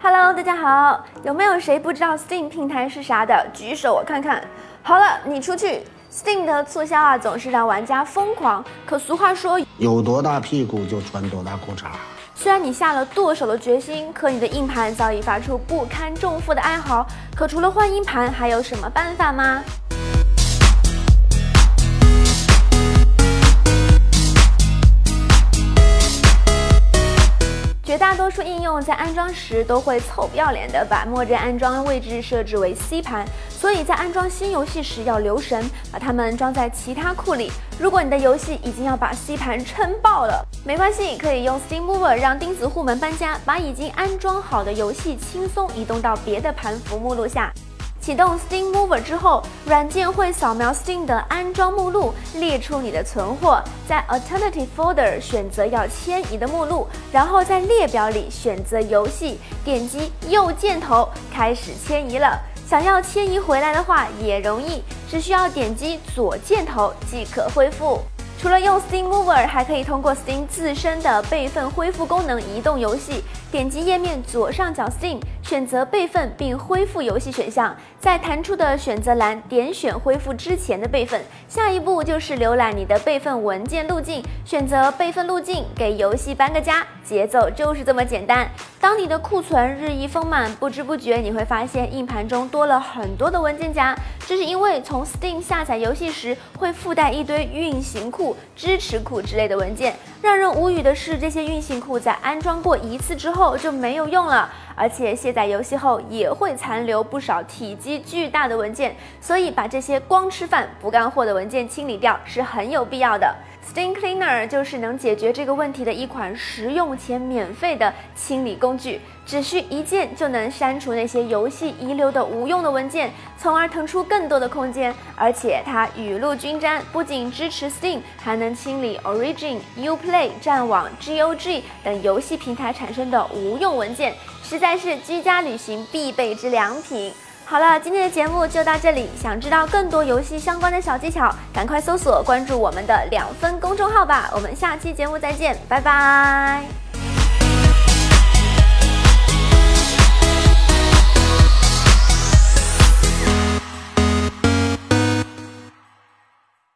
Hello，大家好，有没有谁不知道 Steam 平台是啥的？举手我看看。好了，你出去。Steam 的促销啊，总是让玩家疯狂。可俗话说，有多大屁股就穿多大裤衩。虽然你下了剁手的决心，可你的硬盘早已发出不堪重负的哀嚎。可除了换硬盘，还有什么办法吗？绝大多数应用在安装时都会臭不要脸的把默认安装位置设置为 C 盘，所以在安装新游戏时要留神，把它们装在其他库里。如果你的游戏已经要把 C 盘撑爆了，没关系，可以用 Steam Mover 让钉子户们搬家，把已经安装好的游戏轻松移动到别的盘符目录下。启动 Steam Mover 之后，软件会扫描 Steam 的安装目录，列出你的存货，在 Alternative Folder 选择要迁移的目录，然后在列表里选择游戏，点击右箭头开始迁移了。想要迁移回来的话也容易，只需要点击左箭头即可恢复。除了用 Steam Mover，还可以通过 Steam 自身的备份恢复功能移动游戏。点击页面左上角 Steam，选择备份并恢复游戏选项，在弹出的选择栏点选恢复之前的备份。下一步就是浏览你的备份文件路径，选择备份路径，给游戏搬个家，节奏就是这么简单。当你的库存日益丰满，不知不觉你会发现硬盘中多了很多的文件夹，这是因为从 Steam 下载游戏时会附带一堆运行库、支持库之类的文件。让人无语的是，这些运行库在安装过一次之后就没有用了，而且卸载游戏后也会残留不少体积巨大的文件，所以把这些光吃饭不干活的文件清理掉是很有必要的。Steam Cleaner 就是能解决这个问题的一款实用且免费的清理工工具，只需一键就能删除那些游戏遗留的无用的文件，从而腾出更多的空间。而且它雨露均沾，不仅支持 Steam，还能清理 Origin、Uplay、战网、GOG 等游戏平台产生的无用文件，实在是居家旅行必备之良品。好了，今天的节目就到这里。想知道更多游戏相关的小技巧，赶快搜索关注我们的两分公众号吧。我们下期节目再见，拜拜。